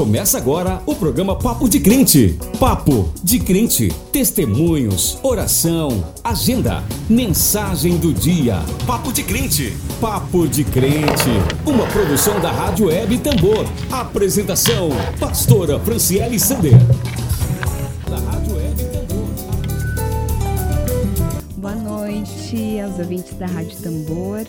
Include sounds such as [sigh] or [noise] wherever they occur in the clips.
Começa agora o programa Papo de Crente. Papo de Crente. Testemunhos, oração, agenda, mensagem do dia. Papo de Crente. Papo de Crente. Uma produção da Rádio Web Tambor. Apresentação: Pastora Franciele Sander. Da Rádio Web Tambor. Boa noite aos ouvintes da Rádio Tambor.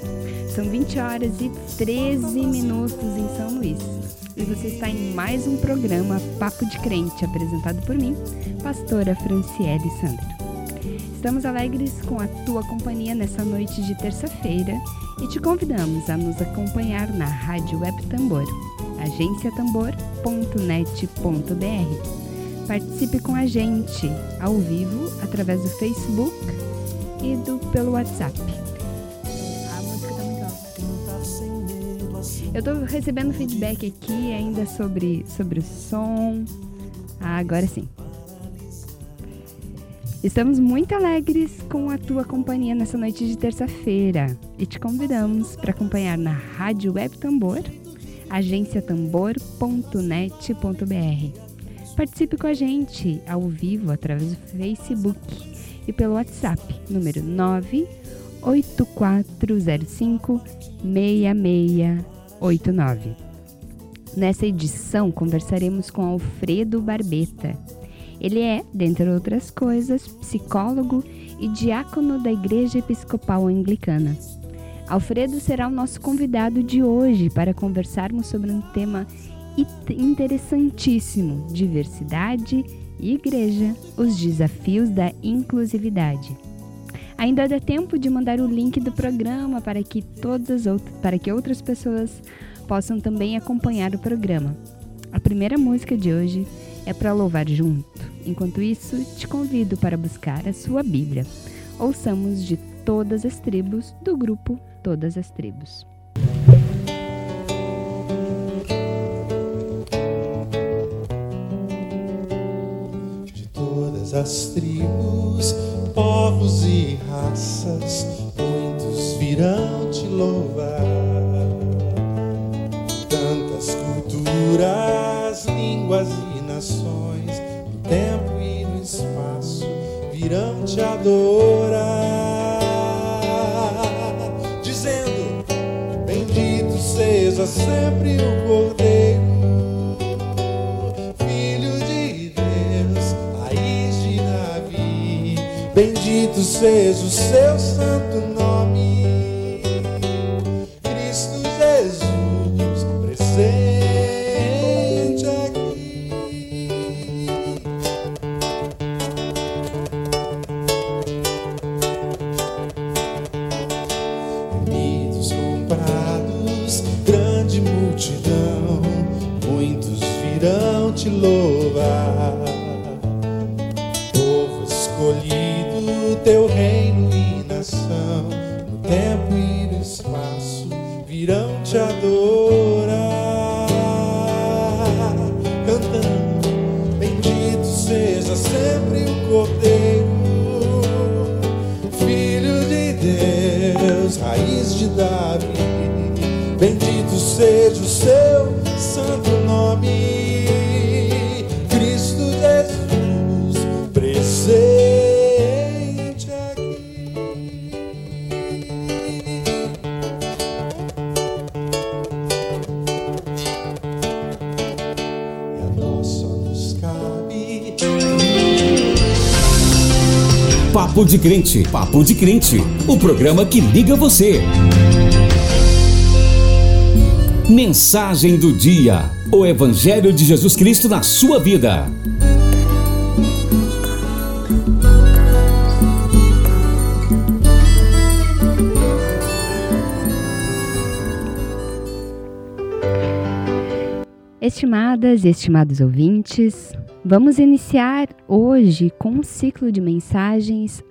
São 20 horas e 13 minutos em São Luís e você está em mais um programa Papo de Crente, apresentado por mim, pastora Franciele Sandro. Estamos alegres com a tua companhia nessa noite de terça-feira e te convidamos a nos acompanhar na Rádio Web Tambor, agenciatambor.net.br. Participe com a gente ao vivo através do Facebook e do pelo WhatsApp Eu tô recebendo feedback aqui ainda sobre, sobre o som. Ah, agora sim. Estamos muito alegres com a tua companhia nessa noite de terça-feira e te convidamos para acompanhar na Rádio Web Tambor, agenciatambor.net.br. Participe com a gente ao vivo através do Facebook e pelo WhatsApp, número 98405 66 89. Nessa edição, conversaremos com Alfredo Barbeta. Ele é, dentre outras coisas, psicólogo e diácono da Igreja Episcopal Anglicana. Alfredo será o nosso convidado de hoje para conversarmos sobre um tema interessantíssimo: diversidade e igreja, os desafios da inclusividade. Ainda dá tempo de mandar o link do programa para que todas outras, para que outras pessoas possam também acompanhar o programa. A primeira música de hoje é para louvar junto. Enquanto isso, te convido para buscar a sua Bíblia. Ouçamos de todas as tribos do grupo Todas as Tribos. De todas as tribos povos e raças, muitos virão te louvar. Tantas culturas, línguas e nações, no tempo e no espaço, virão te adorar, dizendo: Bendito seja sempre o Cordeiro Bendito seja o seu santo nome, Papo de Crente. Papo de Crente. O programa que liga você. Mensagem do dia. O Evangelho de Jesus Cristo na sua vida. Estimadas e estimados ouvintes, vamos iniciar hoje com um ciclo de mensagens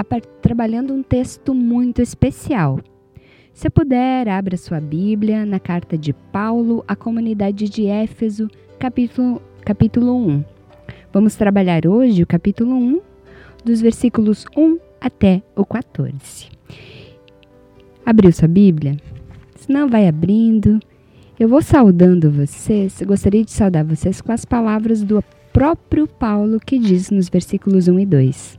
trabalhando um texto muito especial. Se puder, abra sua Bíblia na carta de Paulo à comunidade de Éfeso, capítulo, capítulo 1. Vamos trabalhar hoje o capítulo 1, dos versículos 1 até o 14. Abriu sua Bíblia? Se não, vai abrindo Eu vou saudando vocês, gostaria de saudar vocês com as palavras do próprio Paulo que diz nos versículos 1 e 2.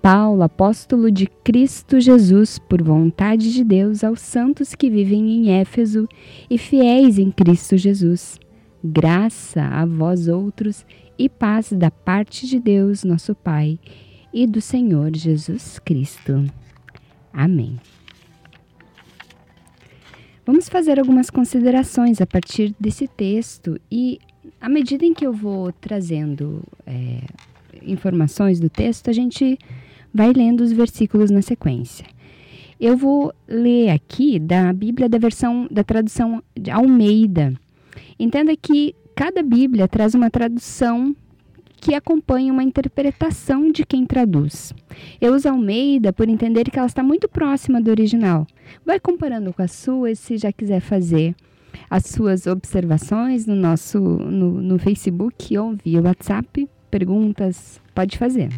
Paulo, apóstolo de Cristo Jesus, por vontade de Deus, aos santos que vivem em Éfeso e fiéis em Cristo Jesus. Graça a vós outros e paz da parte de Deus, nosso Pai, e do Senhor Jesus Cristo. Amém. Vamos fazer algumas considerações a partir desse texto e, à medida em que eu vou trazendo é, informações do texto, a gente vai lendo os versículos na sequência. Eu vou ler aqui da Bíblia da versão da tradução de Almeida. Entenda que cada Bíblia traz uma tradução que acompanha uma interpretação de quem traduz. Eu uso Almeida por entender que ela está muito próxima do original. Vai comparando com a sua se já quiser fazer as suas observações no nosso no, no Facebook ou via WhatsApp, perguntas, pode fazer.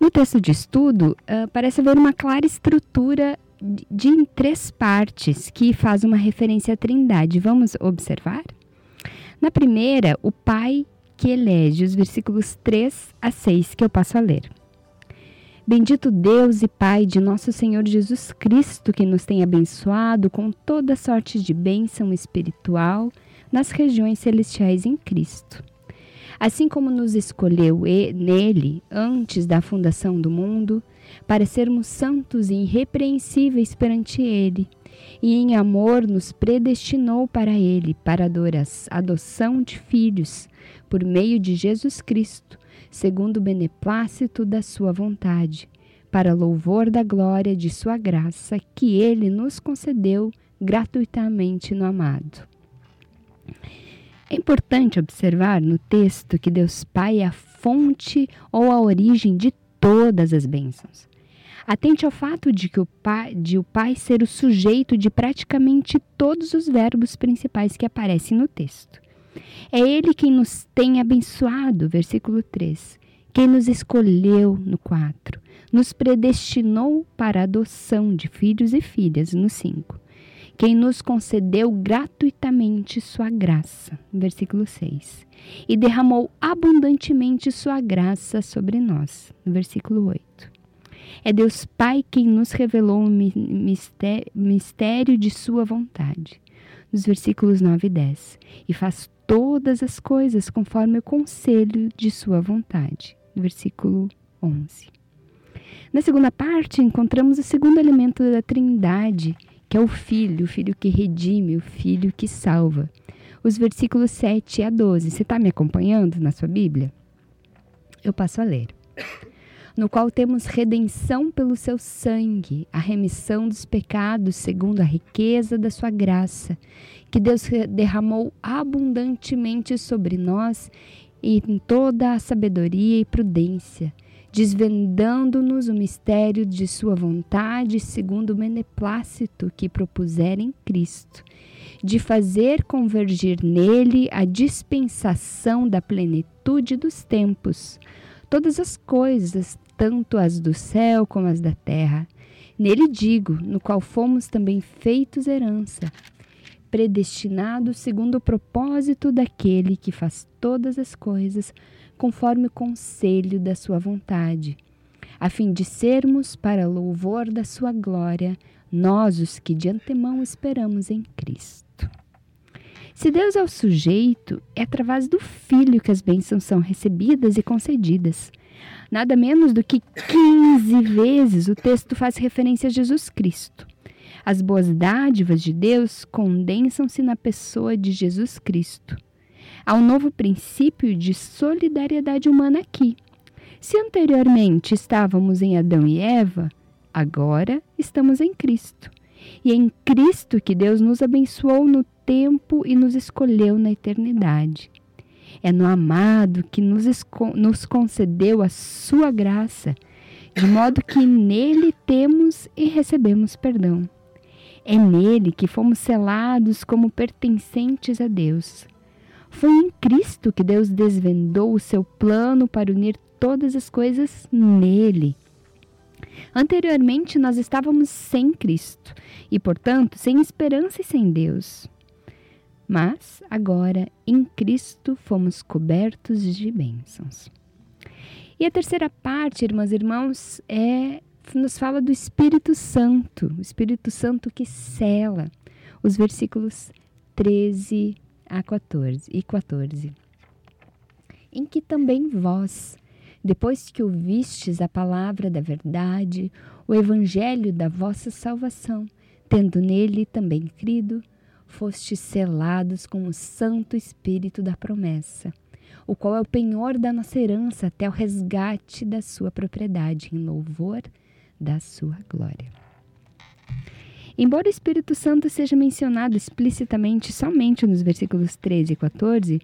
No texto de estudo, uh, parece haver uma clara estrutura de, de em três partes que faz uma referência à Trindade. Vamos observar? Na primeira, o Pai que elege, os versículos 3 a 6 que eu passo a ler. Bendito Deus e Pai de nosso Senhor Jesus Cristo, que nos tem abençoado com toda sorte de bênção espiritual nas regiões celestiais em Cristo. Assim como nos escolheu nele antes da fundação do mundo, para sermos santos e irrepreensíveis perante Ele, e em amor nos predestinou para Ele, para a adoção de filhos, por meio de Jesus Cristo, segundo o beneplácito da Sua vontade, para louvor da glória de Sua graça, que Ele nos concedeu gratuitamente no amado. É importante observar no texto que Deus Pai é a fonte ou a origem de todas as bênçãos. Atente ao fato de que o pai, de o pai ser o sujeito de praticamente todos os verbos principais que aparecem no texto. É ele quem nos tem abençoado, versículo 3. Quem nos escolheu, no 4. Nos predestinou para a adoção de filhos e filhas, no 5. Quem nos concedeu gratuitamente sua graça, versículo 6. E derramou abundantemente sua graça sobre nós, versículo 8. É Deus Pai quem nos revelou o mistério de Sua vontade, nos versículos 9 e 10, e faz todas as coisas conforme o conselho de Sua vontade, versículo 11. Na segunda parte, encontramos o segundo elemento da Trindade, que é o Filho, o Filho que redime, o Filho que salva. Os versículos 7 a 12. Você está me acompanhando na sua Bíblia? Eu passo a ler no qual temos redenção pelo seu sangue, a remissão dos pecados segundo a riqueza da sua graça, que Deus derramou abundantemente sobre nós em toda a sabedoria e prudência, desvendando-nos o mistério de sua vontade segundo o beneplácito que propuser em Cristo, de fazer convergir nele a dispensação da plenitude dos tempos, todas as coisas, tanto as do céu como as da terra. Nele digo, no qual fomos também feitos herança, predestinados segundo o propósito daquele que faz todas as coisas conforme o conselho da sua vontade, a fim de sermos para louvor da sua glória, nós os que de antemão esperamos em Cristo. Se Deus é o sujeito, é através do Filho que as bênçãos são recebidas e concedidas. Nada menos do que 15 vezes o texto faz referência a Jesus Cristo. As boas dádivas de Deus condensam-se na pessoa de Jesus Cristo. Há um novo princípio de solidariedade humana aqui. Se anteriormente estávamos em Adão e Eva, agora estamos em Cristo. E é em Cristo que Deus nos abençoou no tempo e nos escolheu na eternidade. É no amado que nos, nos concedeu a sua graça, de modo que nele temos e recebemos perdão. É nele que fomos selados como pertencentes a Deus. Foi em Cristo que Deus desvendou o seu plano para unir todas as coisas nele. Anteriormente, nós estávamos sem Cristo e, portanto, sem esperança e sem Deus. Mas, agora, em Cristo, fomos cobertos de bênçãos. E a terceira parte, irmãs e irmãos, é nos fala do Espírito Santo, o Espírito Santo que cela os versículos 13 a 14 e 14. Em que também vós, depois que ouvistes a palavra da verdade, o evangelho da vossa salvação, tendo nele também crido, fostes selados com o Santo Espírito da promessa, o qual é o penhor da nossa herança até o resgate da sua propriedade, em louvor da sua glória. Embora o Espírito Santo seja mencionado explicitamente somente nos versículos 13 e 14,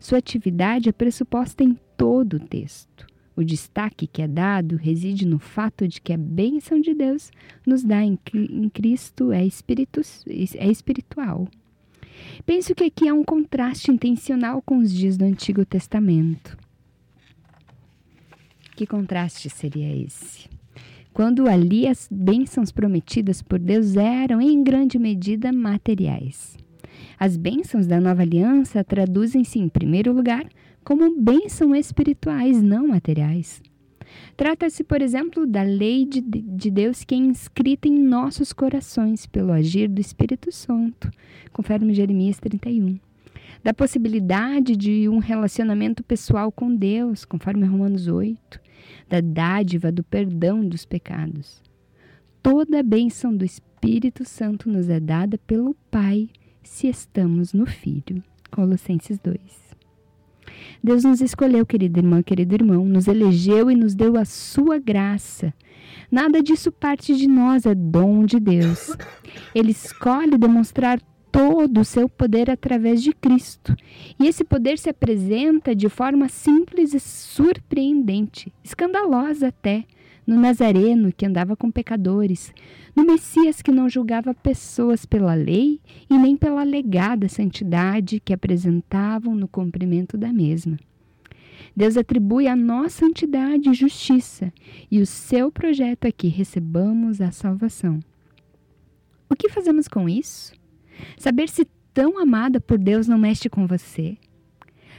sua atividade é pressuposta em todo o texto. O destaque que é dado reside no fato de que a bênção de Deus nos dá em, em Cristo é, espiritu, é espiritual. Penso que aqui há um contraste intencional com os dias do Antigo Testamento. Que contraste seria esse? quando ali as bênçãos prometidas por Deus eram, em grande medida, materiais. As bênçãos da nova aliança traduzem-se, em primeiro lugar, como bênçãos espirituais, não materiais. Trata-se, por exemplo, da lei de, de Deus que é inscrita em nossos corações pelo agir do Espírito Santo, conforme Jeremias 31. Da possibilidade de um relacionamento pessoal com Deus, conforme Romanos 8 da dádiva do perdão dos pecados. Toda a bênção do Espírito Santo nos é dada pelo Pai se estamos no Filho. Colossenses 2. Deus nos escolheu, querida irmã, querido irmão, nos elegeu e nos deu a sua graça. Nada disso parte de nós, é dom de Deus. Ele escolhe demonstrar todo o seu poder através de Cristo. E esse poder se apresenta de forma simples e surpreendente, escandalosa até, no Nazareno que andava com pecadores, no Messias que não julgava pessoas pela lei e nem pela alegada santidade que apresentavam no cumprimento da mesma. Deus atribui a nossa santidade justiça, e o seu projeto é que recebamos a salvação. O que fazemos com isso? Saber se tão amada por Deus não mexe com você.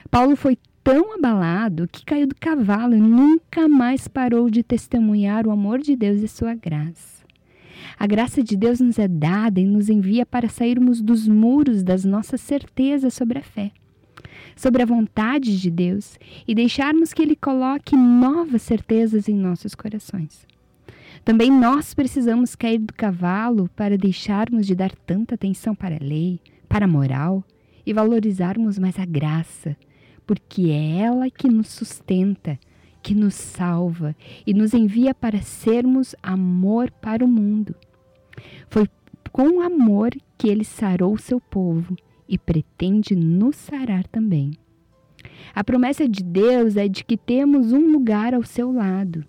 Paulo foi tão abalado que caiu do cavalo e nunca mais parou de testemunhar o amor de Deus e sua graça. A graça de Deus nos é dada e nos envia para sairmos dos muros das nossas certezas sobre a fé, sobre a vontade de Deus e deixarmos que Ele coloque novas certezas em nossos corações. Também nós precisamos cair do cavalo para deixarmos de dar tanta atenção para a lei, para a moral e valorizarmos mais a graça, porque é ela que nos sustenta, que nos salva e nos envia para sermos amor para o mundo. Foi com amor que ele sarou seu povo e pretende nos sarar também. A promessa de Deus é de que temos um lugar ao seu lado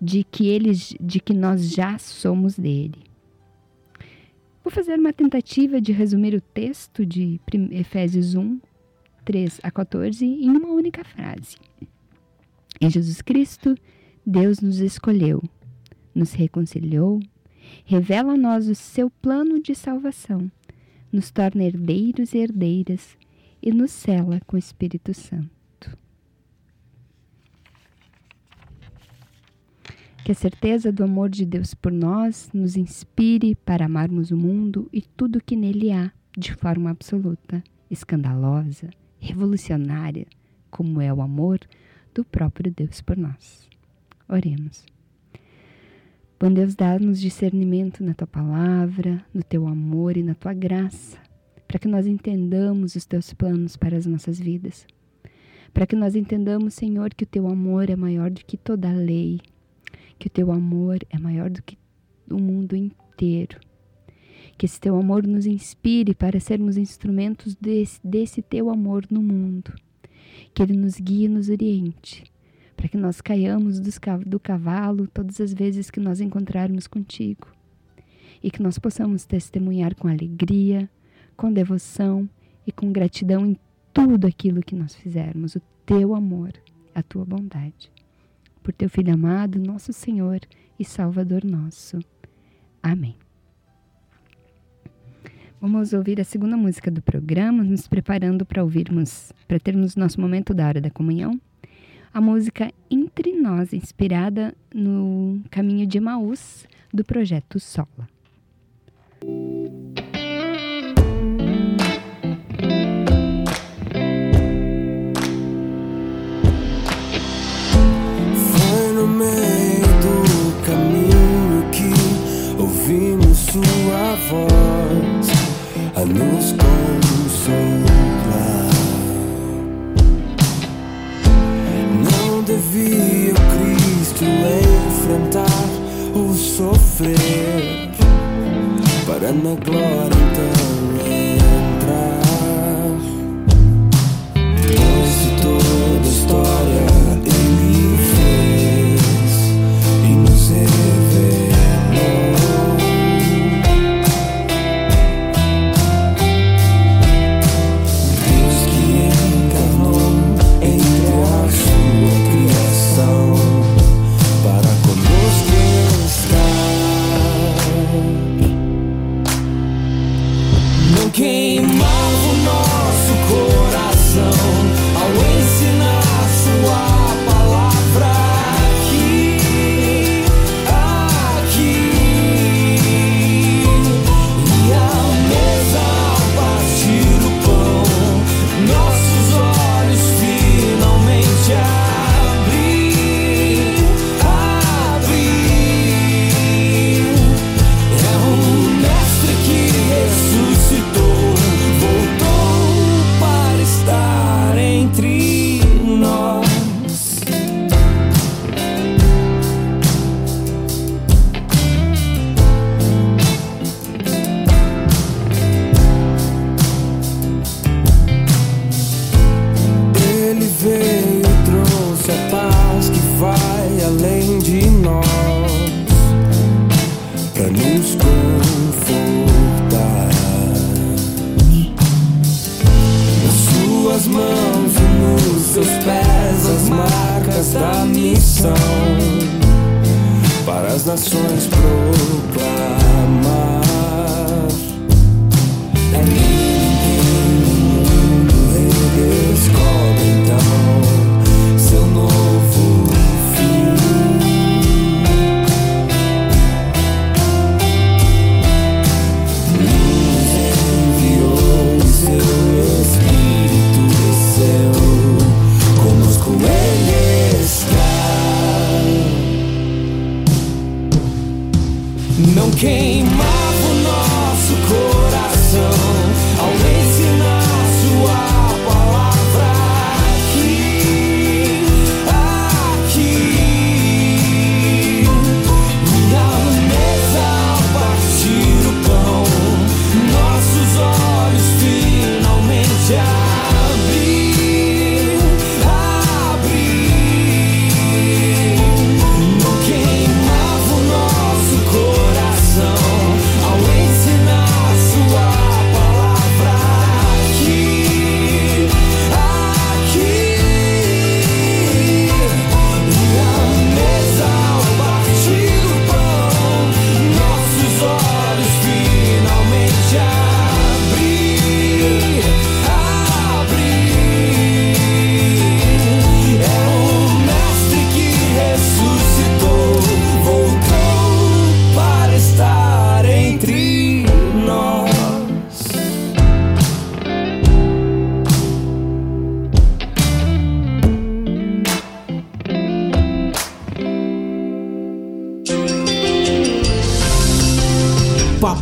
de que eles, de que nós já somos dele. Vou fazer uma tentativa de resumir o texto de Efésios 1, 3 a 14 em uma única frase. Em Jesus Cristo, Deus nos escolheu, nos reconciliou, revela a nós o seu plano de salvação, nos torna herdeiros e herdeiras e nos cela com o Espírito Santo. Que a certeza do amor de Deus por nós nos inspire para amarmos o mundo e tudo que nele há de forma absoluta, escandalosa, revolucionária, como é o amor do próprio Deus por nós. Oremos. Bom Deus, dá-nos discernimento na tua palavra, no teu amor e na tua graça, para que nós entendamos os teus planos para as nossas vidas. Para que nós entendamos, Senhor, que o teu amor é maior do que toda lei, que o teu amor é maior do que o mundo inteiro. Que esse teu amor nos inspire para sermos instrumentos desse, desse teu amor no mundo. Que ele nos guie e nos oriente, para que nós caiamos do cavalo todas as vezes que nós encontrarmos contigo. E que nós possamos testemunhar com alegria, com devoção e com gratidão em tudo aquilo que nós fizermos, o teu amor, a tua bondade por teu Filho amado, nosso Senhor e Salvador nosso. Amém. Vamos ouvir a segunda música do programa, nos preparando para ouvirmos, para termos nosso momento da hora da comunhão. A música Entre Nós, inspirada no caminho de Maús do projeto Sola. Foi no meio do caminho que ouvimos sua voz a nos consolar. Não devia Cristo enfrentar o sofrer para na glória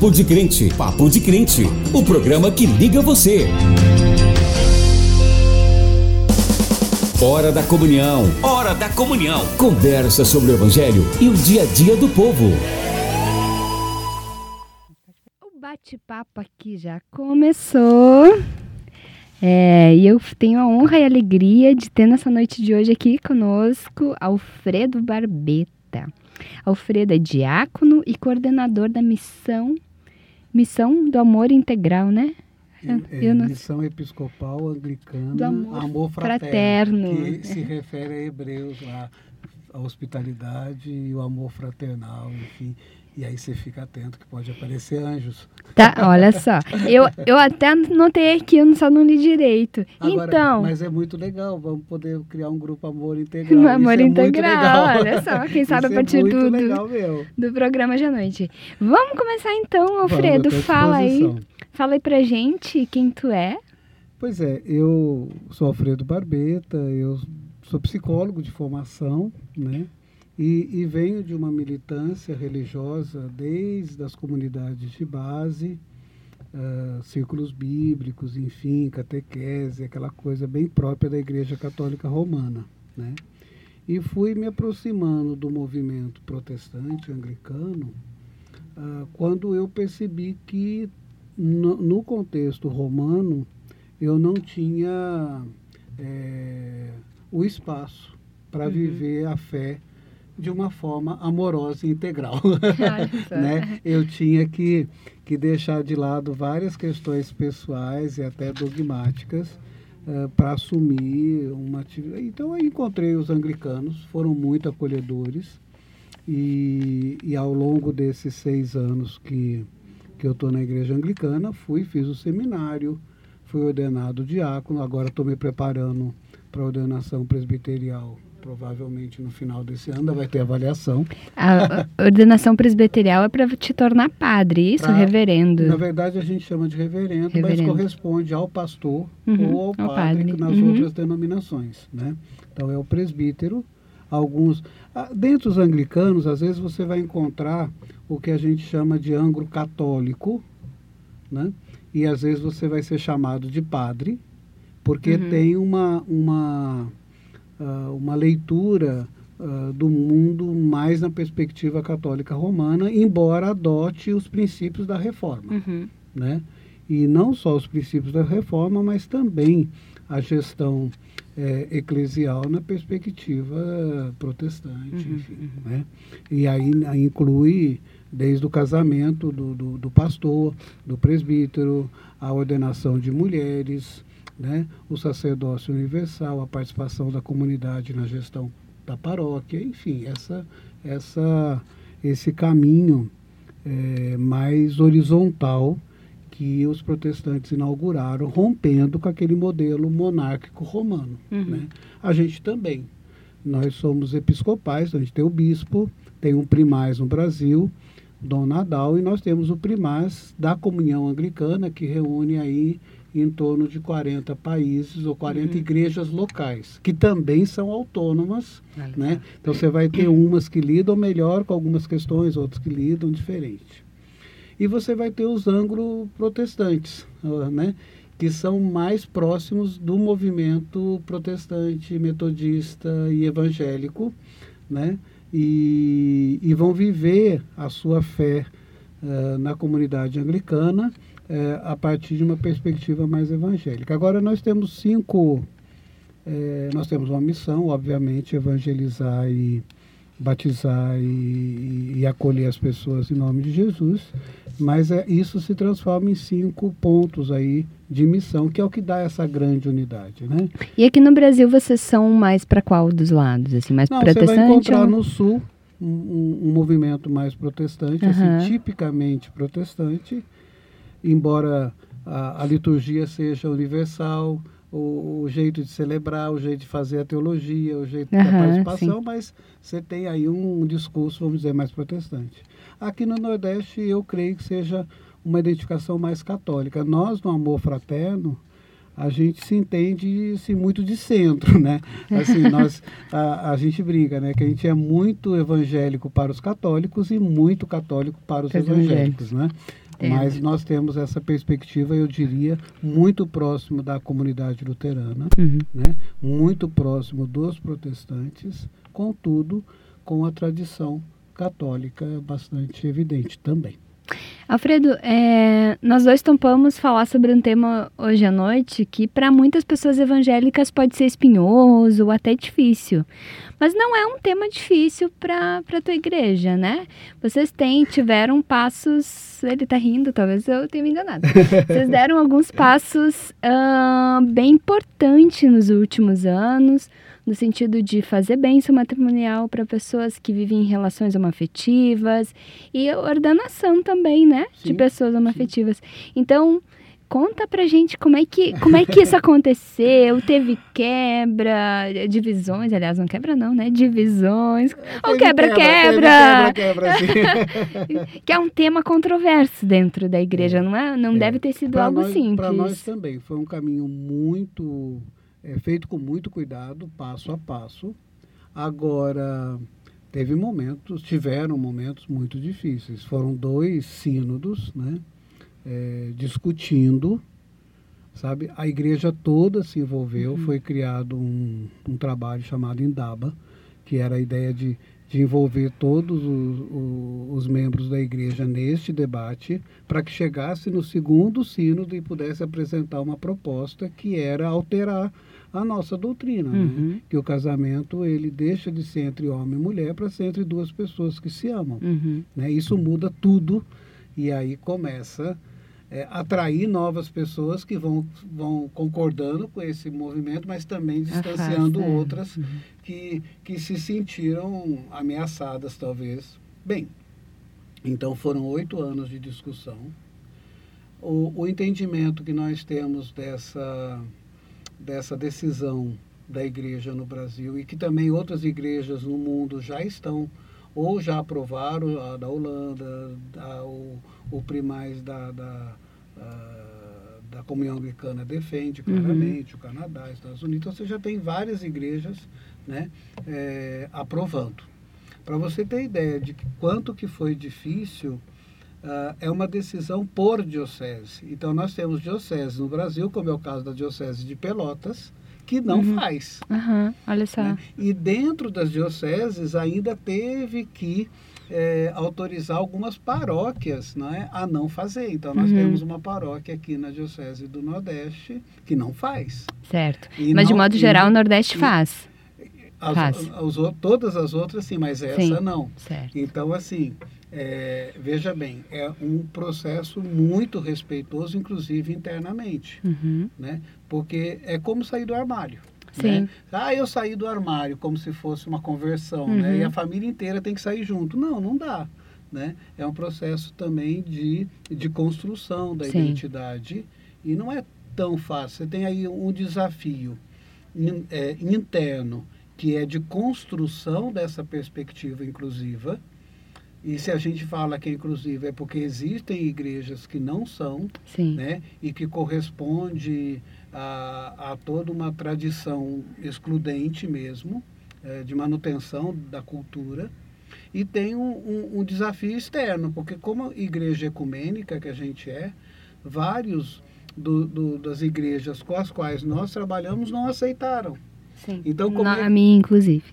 Papo de Crente, Papo de Crente, o programa que liga você. Hora da Comunhão, Hora da Comunhão. Conversa sobre o Evangelho e o dia a dia do povo. O bate-papo aqui já começou. É, e eu tenho a honra e a alegria de ter nessa noite de hoje aqui conosco Alfredo Barbeta. Alfredo é diácono e coordenador da missão Missão do Amor Integral, né? É, Eu não- Missão Episcopal Anglicana Do amor Amor Fraterno, fraterno. que se refere a Hebreus lá. a hospitalidade e o amor fraternal, enfim. E aí você fica atento que pode aparecer anjos. Tá, olha só. Eu, eu até notei aqui, eu só não li direito. Agora, então. Mas é muito legal, vamos poder criar um grupo Amor Integral. [laughs] Um amor Isso é integral, olha só, quem [laughs] sabe Isso a partir é do, do, programa de à noite. Vamos começar então, Alfredo. Vamos, fala aí. Fala aí pra gente quem tu é. Pois é, eu sou Alfredo Barbeta, eu sou psicólogo de formação, né? E, e venho de uma militância religiosa desde as comunidades de base, ah, círculos bíblicos, enfim, catequese, aquela coisa bem própria da Igreja Católica Romana, né? E fui me aproximando do movimento protestante anglicano ah, quando eu percebi que no, no contexto romano eu não tinha eh, o espaço para Uhum. viver a fé de uma forma amorosa e integral. [laughs] [laughs] Né? Eu tinha que, que deixar de lado várias questões pessoais e até dogmáticas para assumir uma atividade. Então eu encontrei os anglicanos, foram muito acolhedores e, e ao longo desses seis anos que, que eu estou na igreja anglicana, fui, fiz o seminário, fui ordenado diácono, agora estou me preparando para a ordenação presbiterial. Provavelmente no final desse ano vai ter avaliação. A ordenação presbiterial é para te tornar padre, isso, Pra- reverendo. Na verdade, a gente chama de reverendo, Reverendo. mas corresponde ao pastor Uhum, ou ao ao padre, padre. nas Uhum. outras denominações. Né? Então, é o presbítero. Alguns. ah, Dentro dos anglicanos, às vezes você vai encontrar o que a gente chama de anglo-católico, né? e às vezes você vai ser chamado de padre, porque Uhum. tem uma, uma, ah, uma leitura ah, do mundo mais na perspectiva católica romana, embora adote os princípios da reforma Uhum. né? E não só os princípios da reforma, mas também a gestão eh, eclesial na perspectiva protestante, Uhum, enfim, né? E aí, aí inclui desde o casamento do, do, do pastor, do presbítero, a ordenação de mulheres, né? O sacerdócio universal, a participação da comunidade na gestão da paróquia, enfim, essa, essa, esse caminho eh, mais horizontal que os protestantes inauguraram, rompendo com aquele modelo monárquico romano. Uhum. Né? A gente também. Nós somos episcopais, a gente tem o bispo, tem um primaz no Brasil, Dom Nadal, e nós temos o primaz da comunhão anglicana, que reúne aí em torno de 40 países ou 40 Uhum. igrejas locais, que também são autônomas Olha né? Então você vai ter umas que lidam melhor com algumas questões, outras que lidam diferente. E você vai ter os anglo-protestantes, ah, né? que são mais próximos do movimento protestante, metodista e evangélico, né? e, e vão viver a sua fé ah, na comunidade anglicana eh, a partir de uma perspectiva mais evangélica. Agora nós temos cinco é, nós temos uma missão, obviamente, evangelizar e batizar e, e acolher as pessoas em nome de Jesus, mas é, isso se transforma em cinco pontos aí de missão, que é o que dá essa grande unidade, né? E aqui no Brasil vocês são mais para qual dos lados? Assim, mais Não, você vai protestante? encontrar ou- no Sul um, um- um movimento mais protestante, Aham. assim, tipicamente protestante, embora a, a liturgia seja universal, o, o jeito de celebrar, o jeito de fazer a teologia, o jeito da Aham, participação, mas você tem aí um, discurso, vamos dizer, mais protestante. Aqui no Nordeste, eu creio que seja uma identificação mais católica. Nós, no Amor Fraterno, a gente se entende assim, muito de centro, né? Assim, [laughs] nós, a, a gente briga, né? Que a gente é muito evangélico para os católicos e muito católico para os Para os evangélicos, né? Entendo. Mas nós temos essa perspectiva, eu diria, muito próximo da comunidade luterana, Uhum. né? Muito próximo dos protestantes, contudo, com a tradição católica bastante evidente também. Alfredo, é, nós dois topamos falar sobre um tema hoje à noite que para muitas pessoas evangélicas pode ser espinhoso ou até difícil. Mas não é um tema difícil para a tua igreja, né? Vocês têm, tiveram passos. Ele tá rindo, talvez eu tenha me enganado. [laughs] Vocês deram alguns passos uh, bem importantes nos últimos anos no sentido de fazer bênção matrimonial para pessoas que vivem em relações homoafetivas e ordenação também, né, sim, de pessoas homoafetivas. Sim. Então, conta pra gente como é que como é que isso [laughs] aconteceu, teve quebra, divisões, aliás, não quebra não, né? Divisões. Ou quebra-quebra. Quebra, quebra, [laughs] que é um tema controverso dentro da igreja, é, não é? Não é. deve ter sido pra algo nós, simples. Para nós também, foi um caminho muito é feito com muito cuidado, passo a passo. Agora, teve momentos, tiveram momentos muito difíceis. Foram dois sínodos, né? É, discutindo, sabe? A igreja toda se envolveu, uhum. foi criado um, um trabalho chamado Indaba, que era a ideia de de envolver todos os, os, os, membros da igreja neste debate, para que chegasse no segundo sínodo e pudesse apresentar uma proposta que era alterar a nossa doutrina, né? uhum. né? que o casamento ele deixa de ser entre homem e mulher para ser entre duas pessoas que se amam. Uhum. Né? Isso muda tudo e aí começa é, atrair novas pessoas que vão, vão concordando com esse movimento, mas também distanciando outras uhum. que, que se sentiram ameaçadas, talvez. Bem, então foram oito anos de discussão. O, o entendimento que nós temos dessa, dessa decisão da igreja no Brasil e que também outras igrejas no mundo já estão ou já aprovaram a da Holanda, a, o, o primaz da, da, a, da comunhão anglicana defende uhum. claramente, uhum. o Canadá, Estados Unidos, então você já tem várias igrejas né, é, aprovando. Para você ter ideia de quanto que foi difícil, uh, é uma decisão por diocese. Então nós temos dioceses no Brasil, como é o caso da diocese de Pelotas, que não uhum. faz. Uhum. Olha só. Né? E dentro das dioceses ainda teve que é, autorizar algumas paróquias né, a não fazer. Então, nós uhum. temos uma paróquia aqui na Diocese do Nordeste que não faz. Certo. E mas, não, de modo geral, e, o Nordeste e, faz. As, faz. As, as, todas as outras, sim, mas essa sim. não. Certo. Então, assim, é, veja bem, é um processo muito respeitoso, inclusive internamente. Uhum. Né? Porque é como sair do armário. Sim. Né? Ah, eu saí do armário como se fosse uma conversão, uhum. né? E a família inteira tem que sair junto. Não, não dá. Né? É um processo também de, de construção da Sim. identidade e não é tão fácil. Você tem aí um desafio in, é, interno que é de construção dessa perspectiva inclusiva. E se a gente fala que é inclusiva é porque existem igrejas que não são, Sim. né? E que corresponde a, a toda uma tradição excludente mesmo, é, de manutenção da cultura, e tem um, um, um, desafio externo, porque como igreja ecumênica que a gente é, vários do, do, das igrejas com as quais nós trabalhamos não aceitaram. Sim, então, como Na, é, a minha, inclusive.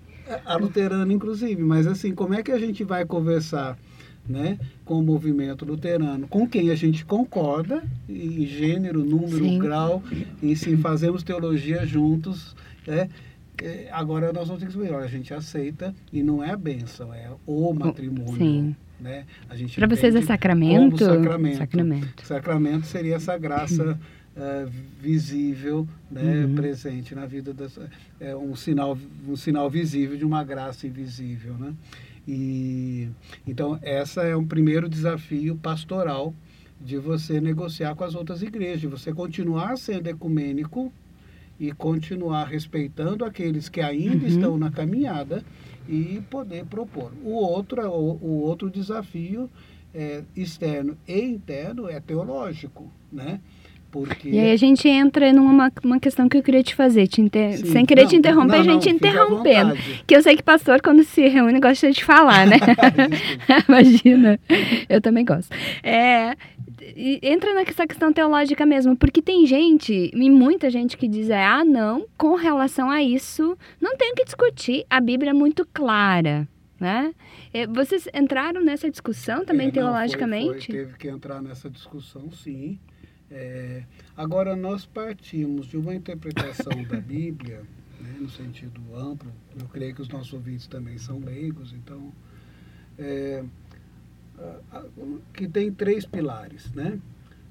A luterana, inclusive. Mas, assim, como é que a gente vai conversar né, com o movimento luterano, com quem a gente concorda em gênero, número, sim. grau, e sim fazemos teologia juntos. Né? É, agora nós vamos ter que saber, a gente aceita e não é a bênção, é o matrimônio. Sim. Né? Para vocês é sacramento? sacramento? Sacramento. Sacramento seria essa graça [laughs] uh, visível, né, uhum. presente na vida das, é um sinal, um sinal visível de uma graça invisível, né? E então essa é um primeiro desafio pastoral de você negociar com as outras igrejas, de você continuar sendo ecumênico e continuar respeitando aqueles que ainda uhum. estão na caminhada e poder propor. O outro, o, o outro desafio é, externo e interno é teológico, né? Porque... E aí a gente entra numa uma questão que eu queria te fazer, te inter... sem querer não, te interromper, não, a gente interrompendo. Que eu sei que pastor, quando se reúne, gosta de falar, né? [laughs] [laughs] Imagina. Eu também gosto. É, entra nessa questão teológica mesmo, porque tem gente, e muita gente que diz, ah, não, com relação a isso, não tem o que discutir, a Bíblia é muito clara. Né? É, vocês entraram nessa discussão também É, não, teologicamente? foi- foi, teve que entrar nessa discussão, sim. É, agora, nós partimos de uma interpretação da Bíblia, né, no sentido amplo, eu creio que os nossos ouvintes também são leigos, então, é, que tem três pilares, né?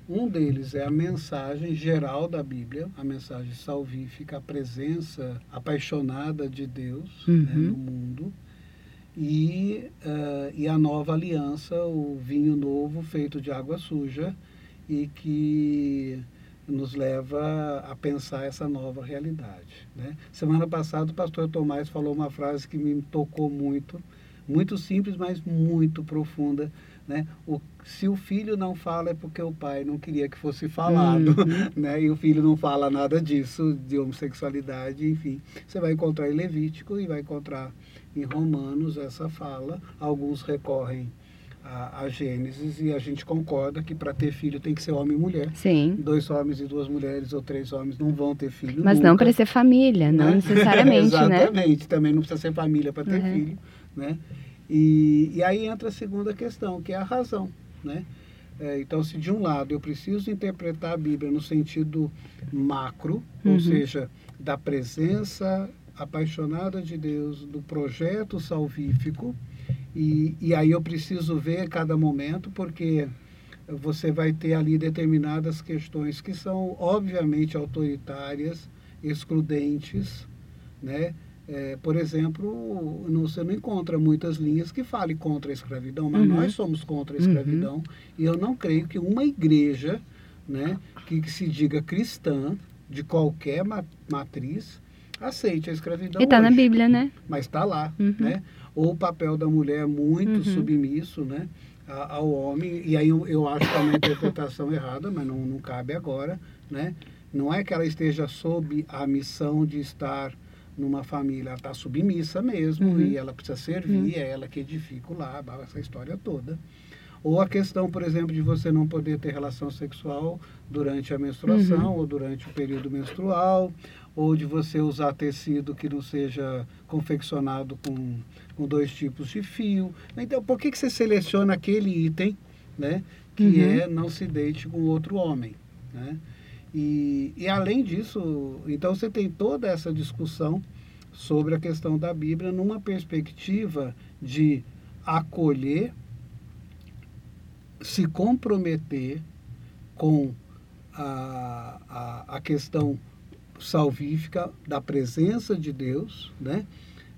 Um deles é a mensagem geral da Bíblia, a mensagem salvífica, a presença apaixonada de Deus né, Uhum. no mundo e, ah, e a nova aliança, o vinho novo feito de água suja e que nos leva a pensar essa nova realidade. Né? Semana passada o pastor Tomás falou uma frase que me tocou muito, muito simples, mas muito profunda. Né? O, se o filho não fala é porque o pai não queria que fosse falado, [laughs] né? e o filho não fala nada disso, de homossexualidade, enfim. Você vai encontrar em Levítico e vai encontrar em Romanos essa fala. Alguns recorrem a, a Gênesis e a gente concorda que para ter filho tem que ser homem e mulher. Sim. Dois homens e duas mulheres ou três homens não vão ter filho Mas não nunca, para ser família, não né? necessariamente, [laughs] né? Exatamente, também não precisa ser família para ter Uhum. filho, né? E, e aí entra a segunda questão, que é a razão, né? É, então, se de um lado eu preciso interpretar a Bíblia no sentido macro, Uhum. ou seja, da presença apaixonada de Deus, do projeto salvífico, e, e aí eu preciso ver cada momento, porque você vai ter ali determinadas questões que são obviamente autoritárias, excludentes, né? É, por exemplo, não, você não encontra muitas linhas que falem contra a escravidão, mas Uhum. nós somos contra a escravidão e eu não creio que uma igreja, né, que, que se diga cristã de qualquer ma- matriz aceite a escravidão. E tá na Bíblia, né? mas está lá, Uhum. né? Ou o papel da mulher muito Uhum. submisso, né? Ao homem, e aí eu, eu acho que é uma interpretação errada, mas não, não cabe agora, né? Não é que ela esteja sob a missão de estar numa família, ela está submissa mesmo, Uhum. e ela precisa servir, é ela que edifica o lar, essa história toda. Ou a questão, por exemplo, de você não poder ter relação sexual durante a menstruação Uhum. ou durante o período menstrual, ou de você usar tecido que não seja confeccionado com, com dois tipos de fio. Então, por que, que você seleciona aquele item, né, que Uhum. é não se deite com outro homem, né? E, e além disso, então você tem toda essa discussão sobre a questão da Bíblia numa perspectiva de acolher, se comprometer com a, a, a questão salvífica da presença de Deus, né?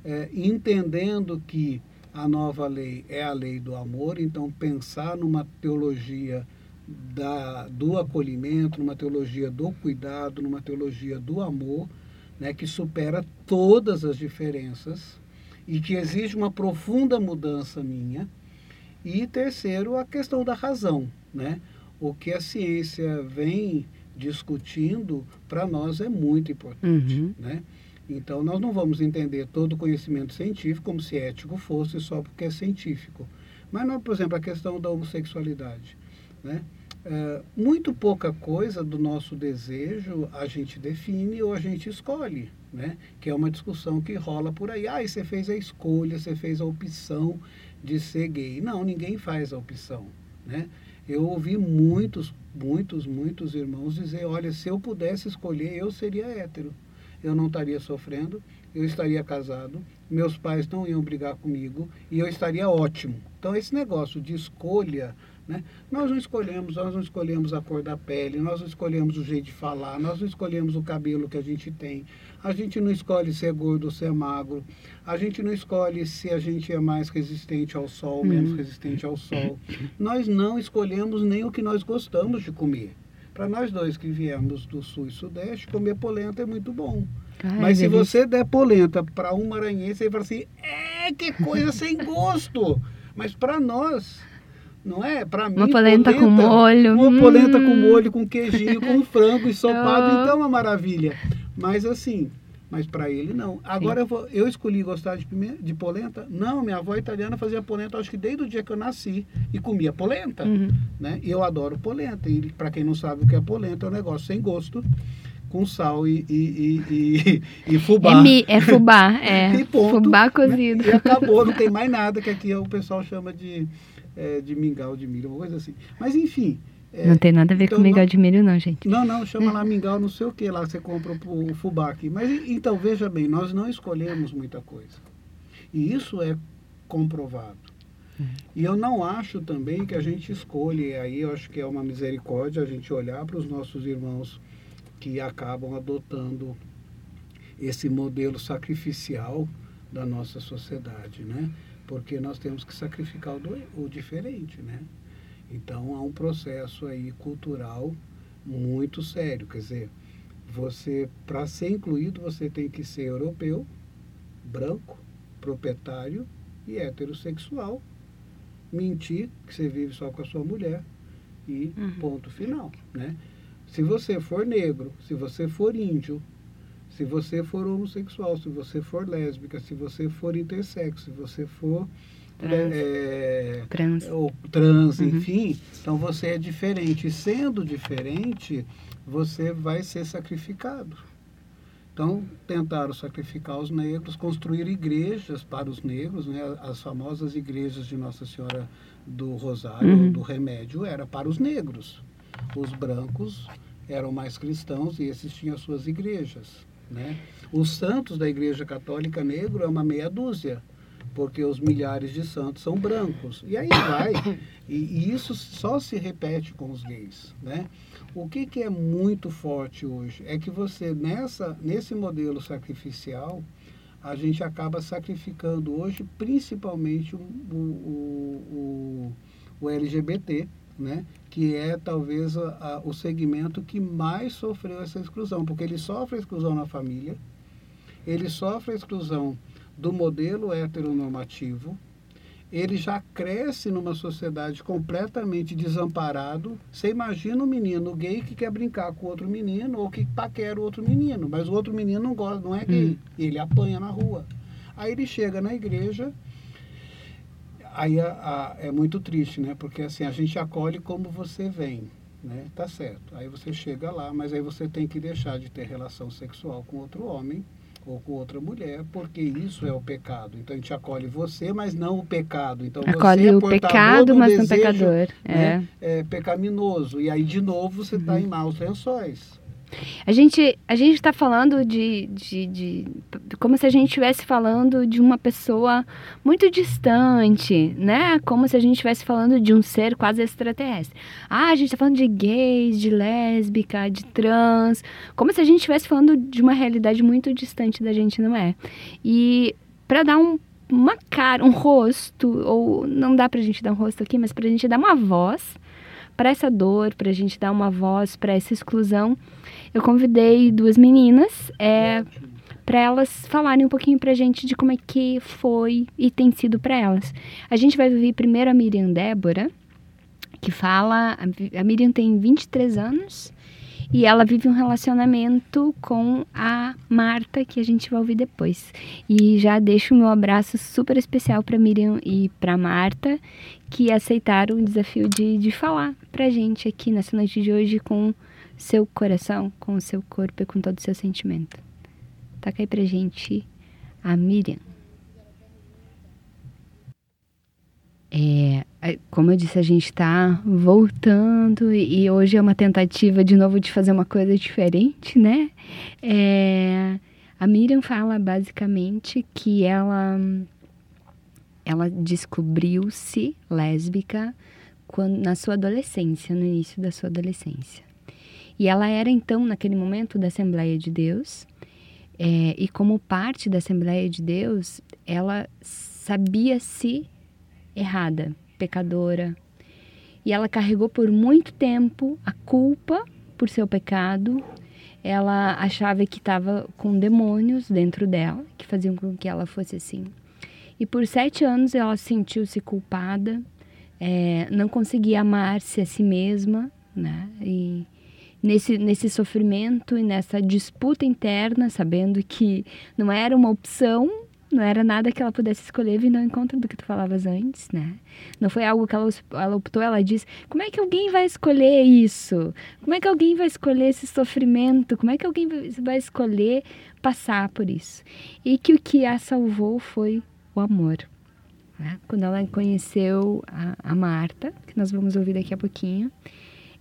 É, entendendo que a nova lei é a lei do amor, então pensar numa teologia da, do acolhimento, numa teologia do cuidado, numa teologia do amor, né, que supera todas as diferenças e que exige uma profunda mudança minha. E terceiro, a questão da razão, né? O que a ciência vem discutindo para nós é muito importante, Uhum. né? Então nós não vamos entender todo o conhecimento científico como se ético fosse só porque é científico. Mas, não, por exemplo, a questão da homossexualidade, né? É, muito pouca coisa do nosso desejo a gente define ou a gente escolhe, né? Que é uma discussão que rola por aí. Ah, e você fez a escolha, você fez a opção de ser gay. Não, ninguém faz a opção, né? Eu ouvi muitos, muitos, muitos irmãos dizer, olha, se eu pudesse escolher, eu seria hétero. Eu não estaria sofrendo, eu estaria casado, meus pais não iam brigar comigo e eu estaria ótimo. Então, esse negócio de escolha, né? Nós não escolhemos, nós não escolhemos a cor da pele, nós não escolhemos o jeito de falar, nós não escolhemos o cabelo que a gente tem, a gente não escolhe se é gordo ou se é magro, a gente não escolhe se a gente é mais resistente ao sol, menos resistente ao sol. Nós não escolhemos nem o que nós gostamos de comer. Para nós dois que viemos do sul e sudeste, comer polenta é muito bom. Ai, Mas se delícia. você der polenta para um maranhense, ele fala assim: é, que coisa sem gosto. Mas para nós, não é? Para mim, Uma polenta com molho, Uma hum. polenta com molho, com queijinho, com [laughs] frango ensopado, Oh. então é uma maravilha. Mas assim, mas para ele não. Agora eu, vou- eu escolhi gostar de, de polenta? Não, minha avó italiana fazia polenta, acho que desde o dia que eu nasci, e comia polenta Uhum. né? E eu adoro polenta. E para quem não sabe o que é polenta, é um negócio sem gosto, com sal e, e, e, e, [laughs] fubá. É, mi, é fubá, [laughs] é. E ponto, fubá né? cozido. E acabou, não tem mais nada que aqui o pessoal chama de, é, de mingau de milho, uma coisa assim. Mas enfim. é, Não tem nada a ver então com mingau não- de milho, não, gente. Não, não, chama lá mingau, não sei o que, lá você compra o, fubá aqui. Mas então, veja bem, nós não escolhemos muita coisa. E isso é comprovado. E eu não acho também que a gente escolha, e aí eu acho que é uma misericórdia a gente olhar para os nossos irmãos que acabam adotando esse modelo sacrificial da nossa sociedade, né? Porque nós temos que sacrificar o, do- o diferente, né? Então há um processo aí cultural muito sério, quer dizer, você para ser incluído você tem que ser europeu, branco, proprietário e heterossexual. Mentir que você vive só com a sua mulher e Uhum. ponto final, né? Se você for negro, se você for índio, se você for homossexual, se você for lésbica, se você for intersexo, se você for Trans. é, Trans. ou trans, Uhum. enfim, então você é diferente. E sendo diferente, você vai ser sacrificado. Então, tentaram sacrificar os negros, construir igrejas para os negros, né? as famosas igrejas de Nossa Senhora do Rosário, Uhum. do Remédio, era para os negros. Os brancos eram mais cristãos e esses tinham suas igrejas. Né? Os santos da Igreja Católica Negro é uma meia dúzia, porque os milhares de santos são brancos. E aí vai. E, e isso só se repete com os gays. Né? O que, que é muito forte hoje é que você, nessa, nesse modelo sacrificial, a gente acaba sacrificando hoje principalmente o, o, o, o LGBT, né? Que é talvez a- o segmento que mais sofreu essa exclusão, porque ele sofre a exclusão na família, ele sofre a exclusão do modelo heteronormativo, ele já cresce numa sociedade completamente desamparado. Você imagina um menino gay que quer brincar com outro menino ou que paquera o outro menino, mas o outro menino não gosta, não é gay, e ele apanha na rua. Aí ele chega na igreja, aí a- a- é muito triste, né? Porque assim, a gente acolhe como você vem, né? Tá certo. Aí você chega lá, mas aí você tem que deixar de ter relação sexual com outro homem ou com outra mulher, porque isso é o pecado. Então a gente acolhe você, mas não o pecado. Então Acolhe você é o pecado, do mas não pecador. É. né, é, pecaminoso. E aí de novo você está Uhum. em maus lençóis. A gente a gente está falando de, de, de como se a gente estivesse falando de uma pessoa muito distante, né? Como se a gente estivesse falando de um ser quase extraterrestre. Ah, a gente está falando de gays, de lésbica, de trans, como se a gente estivesse falando de uma realidade muito distante da gente, não é? E para dar um uma cara, um rosto, ou não dá pra gente dar um rosto aqui, mas pra gente dar uma voz para essa dor, pra gente dar uma voz para essa exclusão, eu convidei duas meninas é, para elas falarem um pouquinho pra gente de como é que foi e tem sido para elas. A gente vai ouvir primeiro a Miriam Débora, que fala. a A Miriam tem 23 anos e ela vive um relacionamento com a Marta, que a gente vai ouvir depois. E já deixo o meu abraço super especial para Miriam e para Marta, que aceitaram o desafio de, de falar pra gente aqui nessa noite de hoje com seu coração, com o seu corpo e com todo o seu sentimento. Toca aí pra gente a Miriam. É, como eu disse, a gente está voltando e, e hoje é uma tentativa de novo de fazer uma coisa diferente, né? É, a Miriam fala basicamente que ela, ela descobriu-se lésbica quando, na sua adolescência, no início da sua adolescência. E ela era então, naquele momento, da Assembleia de Deus, é, e como parte da Assembleia de Deus, ela sabia-se errada, pecadora. E ela carregou por muito tempo a culpa por seu pecado. Ela achava que estava com demônios dentro dela, que faziam com que ela fosse assim. E por sete anos ela sentiu-se culpada, é, não conseguia amar-se a si mesma, né? E nesse, nesse sofrimento e nessa disputa interna, sabendo que não era uma opção, não era nada que ela pudesse escolher vindo ao encontro do que tu falavas antes, né? Não foi algo que ela, ela optou, ela disse: como é que alguém vai escolher isso? Como é que alguém vai escolher esse sofrimento? Como é que alguém vai escolher passar por isso? E que o que a salvou foi o amor. Né? Quando ela conheceu a, a Marta, que nós vamos ouvir daqui a pouquinho,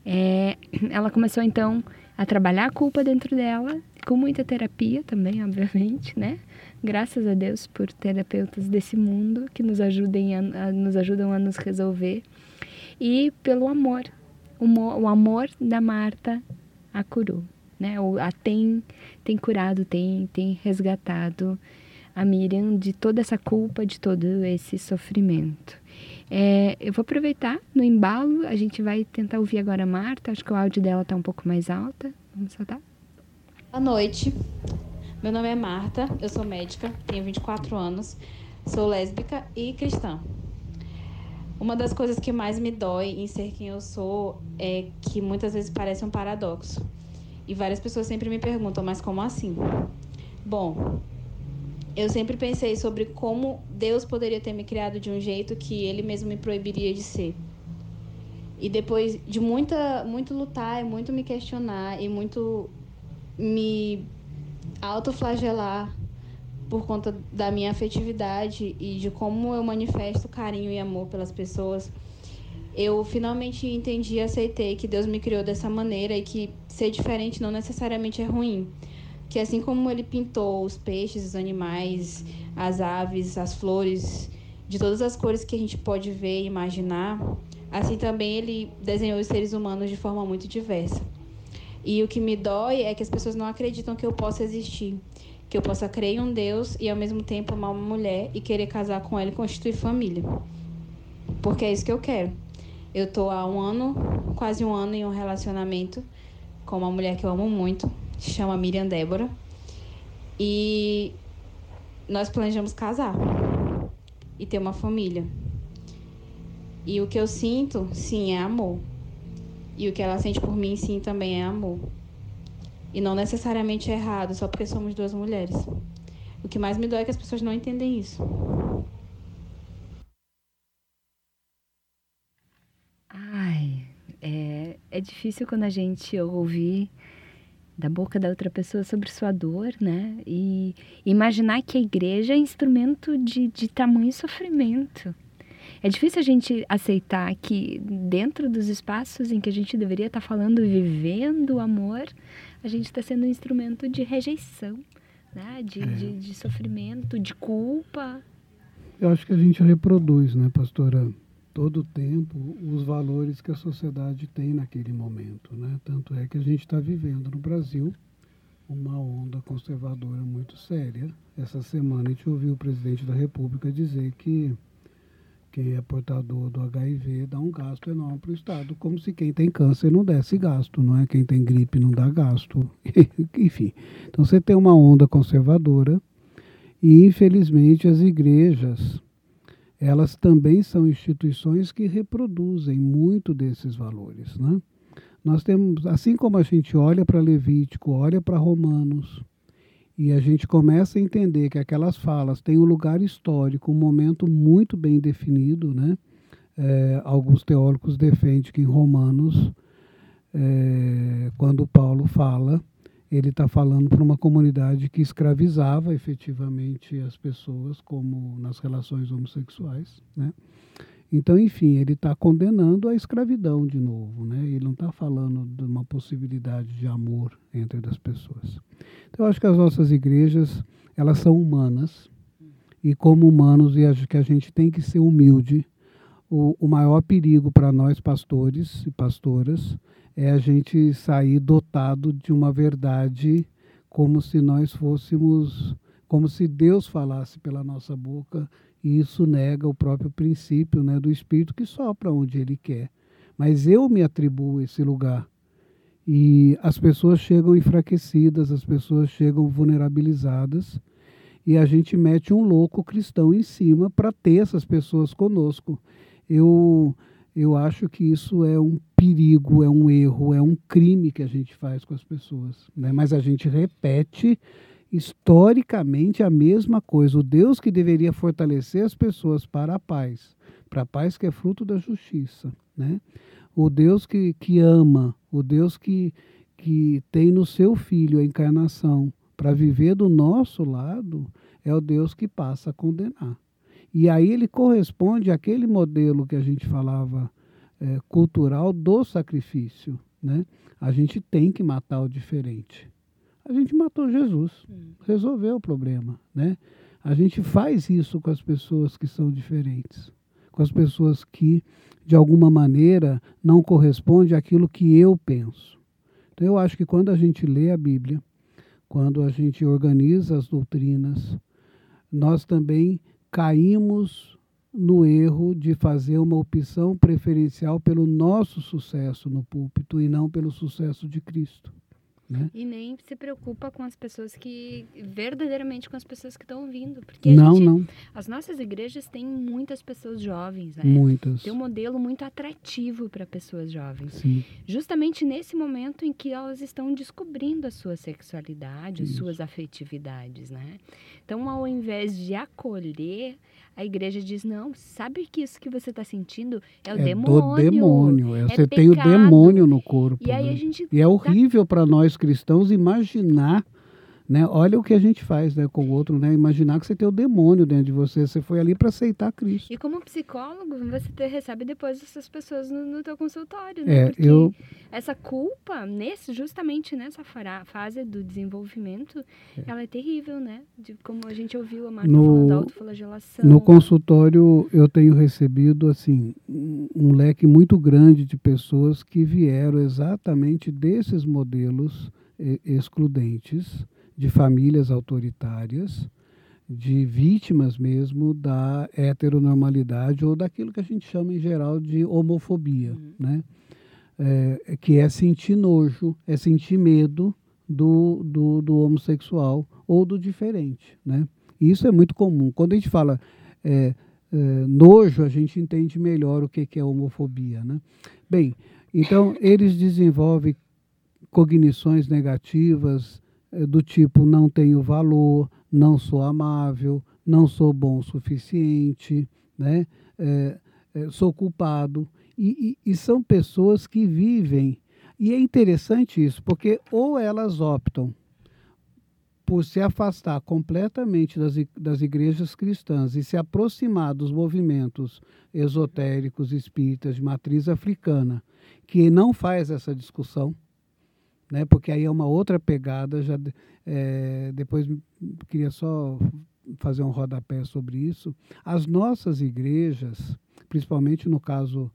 é, ela começou então a trabalhar a culpa dentro dela, com muita terapia também, obviamente, né? Graças a Deus por terapeutas desse mundo que nos ajudem a, a nos ajudam a nos resolver e pelo amor, o, o amor da Marta a curou, né? O, a tem tem curado, tem tem resgatado a Miriam de toda essa culpa, de todo esse sofrimento. É, eu vou aproveitar no embalo, a gente vai tentar ouvir agora a Marta, acho que o áudio dela está um pouco mais alta. Vamos soltar? Boa noite, meu nome é Marta, eu sou médica, tenho 24 anos, sou lésbica e cristã. Uma das coisas que mais me dói em ser quem eu sou é que muitas vezes parece um paradoxo. E várias pessoas sempre me perguntam, mas como assim? Bom, eu sempre pensei sobre como Deus poderia ter me criado de um jeito que ele mesmo me proibiria de ser. E depois de muita, muito lutar e muito me questionar e muito me autoflagelar por conta da minha afetividade e de como eu manifesto carinho e amor pelas pessoas, eu finalmente entendi e aceitei que Deus me criou dessa maneira e que ser diferente não necessariamente é ruim que assim como ele pintou os peixes, os animais, as aves, as flores, de todas as cores que a gente pode ver e imaginar, assim também ele desenhou os seres humanos de forma muito diversa. E o que me dói é que as pessoas não acreditam que eu possa existir, que eu possa crer em um Deus e ao mesmo tempo amar uma mulher e querer casar com ela e constituir família. Porque é isso que eu quero. Eu tô há um ano, quase um ano em um relacionamento com uma mulher que eu amo muito, chama Miriam Débora. E nós planejamos casar e ter uma família. E o que eu sinto, sim, é amor. E o que ela sente por mim, sim, também é amor. E não necessariamente é errado, só porque somos duas mulheres. O que mais me dói é que as pessoas não entendem isso. Ai, é, é difícil quando a gente ouve da boca da outra pessoa sobre sua dor, né? E imaginar que a igreja é instrumento de, de tamanho sofrimento. É difícil a gente aceitar que dentro dos espaços em que a gente deveria estar falando, vivendo o amor, a gente está sendo um instrumento de rejeição, né? De, é. de, de sofrimento, de culpa. Eu acho que a gente reproduz, né, pastora? Todo o tempo os valores que a sociedade tem naquele momento. Né? Tanto é que a gente está vivendo no Brasil uma onda conservadora muito séria. Essa semana a gente ouviu o presidente da República dizer que quem é portador do HIV dá um gasto enorme para o Estado, como se quem tem câncer não desse gasto, não é? Quem tem gripe não dá gasto, [laughs] enfim. Então você tem uma onda conservadora e, infelizmente, as igrejas elas também são instituições que reproduzem muito desses valores. Né? Nós temos, assim como a gente olha para Levítico, olha para Romanos, e a gente começa a entender que aquelas falas têm um lugar histórico, um momento muito bem definido, né? É, alguns teólogos defendem que em Romanos, é, quando Paulo fala, ele está falando para uma comunidade que escravizava efetivamente as pessoas, como nas relações homossexuais, né? Então, enfim, ele está condenando a escravidão de novo, né? Ele não está falando de uma possibilidade de amor entre as pessoas. Então, eu acho que as nossas igrejas, elas são humanas, e como humanos, e acho que a gente tem que ser humilde. O, o maior perigo para nós, pastores e pastoras, é a gente sair dotado de uma verdade como se nós fôssemos, como se Deus falasse pela nossa boca, e isso nega o próprio princípio né, do Espírito que sopra onde Ele quer. Mas eu me atribuo esse lugar. E as pessoas chegam enfraquecidas, as pessoas chegam vulnerabilizadas, e a gente mete um louco cristão em cima para ter essas pessoas conosco. Eu eu acho que isso é um perigo, é um erro, é um crime que a gente faz com as pessoas. Né? Mas a gente repete historicamente a mesma coisa. O Deus que deveria fortalecer as pessoas para a paz, para a paz que é fruto da justiça, né? O Deus que, que ama, o Deus que, que tem no seu filho a encarnação para viver do nosso lado, é o Deus que passa a condenar. E aí ele corresponde àquele modelo que a gente falava é, cultural do sacrifício. Né? A gente tem que matar o diferente a gente matou Jesus, hum. resolveu o problema, né? A gente faz isso com as pessoas que são diferentes, com as pessoas que, de alguma maneira, não correspondem àquilo que eu penso. Então, eu acho que quando a gente lê a Bíblia, quando a gente organiza as doutrinas, nós também caímos no erro de fazer uma opção preferencial pelo nosso sucesso no púlpito e não pelo sucesso de Cristo. Né? E nem se preocupa com as pessoas que. verdadeiramente com as pessoas que estão ouvindo. Porque não, gente, não. As nossas igrejas têm muitas pessoas jovens, né? Muitas. Tem um modelo muito atrativo para pessoas jovens. Sim. Justamente nesse momento em que elas estão descobrindo a sua sexualidade, Isso. suas afetividades, né? Então, ao invés de acolher a igreja diz: não, sabe que isso que você está sentindo é o é demônio. Do demônio. É, é você pecado. tem o demônio no corpo. E aí né? a gente E é horrível para nós cristãos imaginar né? Olha o que a gente faz né, com o outro, né? Imaginar que você tem o demônio dentro de você. Você foi ali para aceitar Cristo. E como psicólogo, você te, recebe depois essas pessoas no, no teu consultório, né? É, Porque eu... essa culpa, nesse, justamente nessa fase do desenvolvimento, é. ela é terrível, né? De, como a gente ouviu a Marta no, falando da autoflagelação. No consultório eu tenho recebido, assim, um leque muito grande de pessoas que vieram exatamente desses modelos excludentes de famílias autoritárias, de vítimas mesmo da heteronormalidade ou daquilo que a gente chama em geral de homofobia, uhum. né? É, que é sentir nojo, é sentir medo do, do, do, homossexual ou do diferente, né? Isso é muito comum. Quando a gente fala é, é, nojo, a gente entende melhor o que, que é homofobia, né? Bem, então eles desenvolvem cognições negativas, do tipo não tenho valor, não sou amável, não sou bom o suficiente, né? É, é, sou culpado. E, e, e, são pessoas que vivem. E é interessante isso, porque ou elas optam por se afastar completamente das, das igrejas cristãs e se aproximar dos movimentos esotéricos espíritas de matriz africana, que não faz essa discussão, né? Porque aí é uma outra pegada. Já é, depois queria só fazer um rodapé sobre isso. As nossas igrejas, principalmente no caso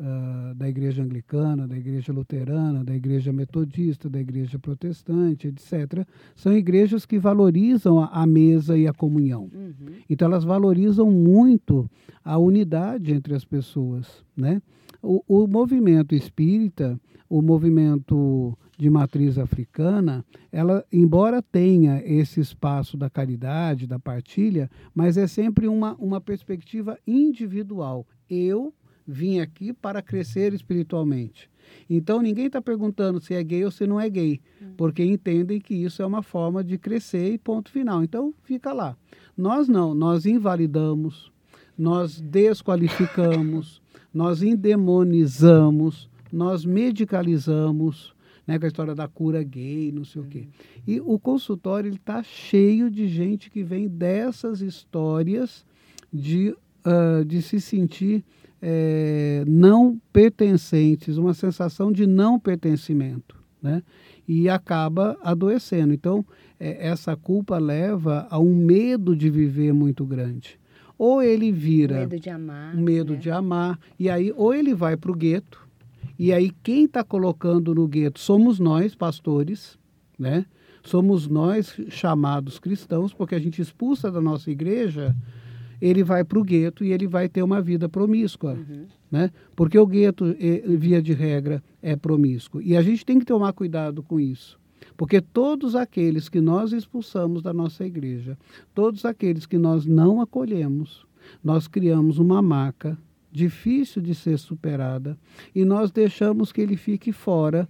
uh, da igreja anglicana, da igreja luterana, da igreja metodista, da igreja protestante, etc., são igrejas que valorizam a, a mesa e a comunhão. Uhum. Então elas valorizam muito a unidade entre as pessoas, né? O, o movimento espírita, o movimento de matriz africana, ela, embora tenha esse espaço da caridade, da partilha, mas é sempre uma, uma perspectiva individual. Eu vim aqui para crescer espiritualmente. Então ninguém está perguntando se é gay ou se não é gay, hum. porque entendem que isso é uma forma de crescer e ponto final. Então fica lá. Nós não, nós invalidamos, nós desqualificamos, [laughs] nós endemonizamos, nós medicalizamos, né, com a história da cura gay, não sei o quê. E o consultório está cheio de gente que vem dessas histórias de, uh, de se sentir é, não pertencentes, uma sensação de não pertencimento, né? E acaba adoecendo. Então, é, essa culpa leva a um medo de viver muito grande. Ou ele vira. Medo de amar. Medo né? de amar. E aí, ou ele vai para o gueto, e aí quem está colocando no gueto somos nós, pastores, né? Somos nós chamados cristãos, porque a gente expulsa da nossa igreja, ele vai para o gueto e ele vai ter uma vida promíscua, uhum. né? Porque o gueto, via de regra, é promíscuo. E a gente tem que tomar cuidado com isso. Porque todos aqueles que nós expulsamos da nossa igreja, todos aqueles que nós não acolhemos, nós criamos uma marca difícil de ser superada e nós deixamos que ele fique fora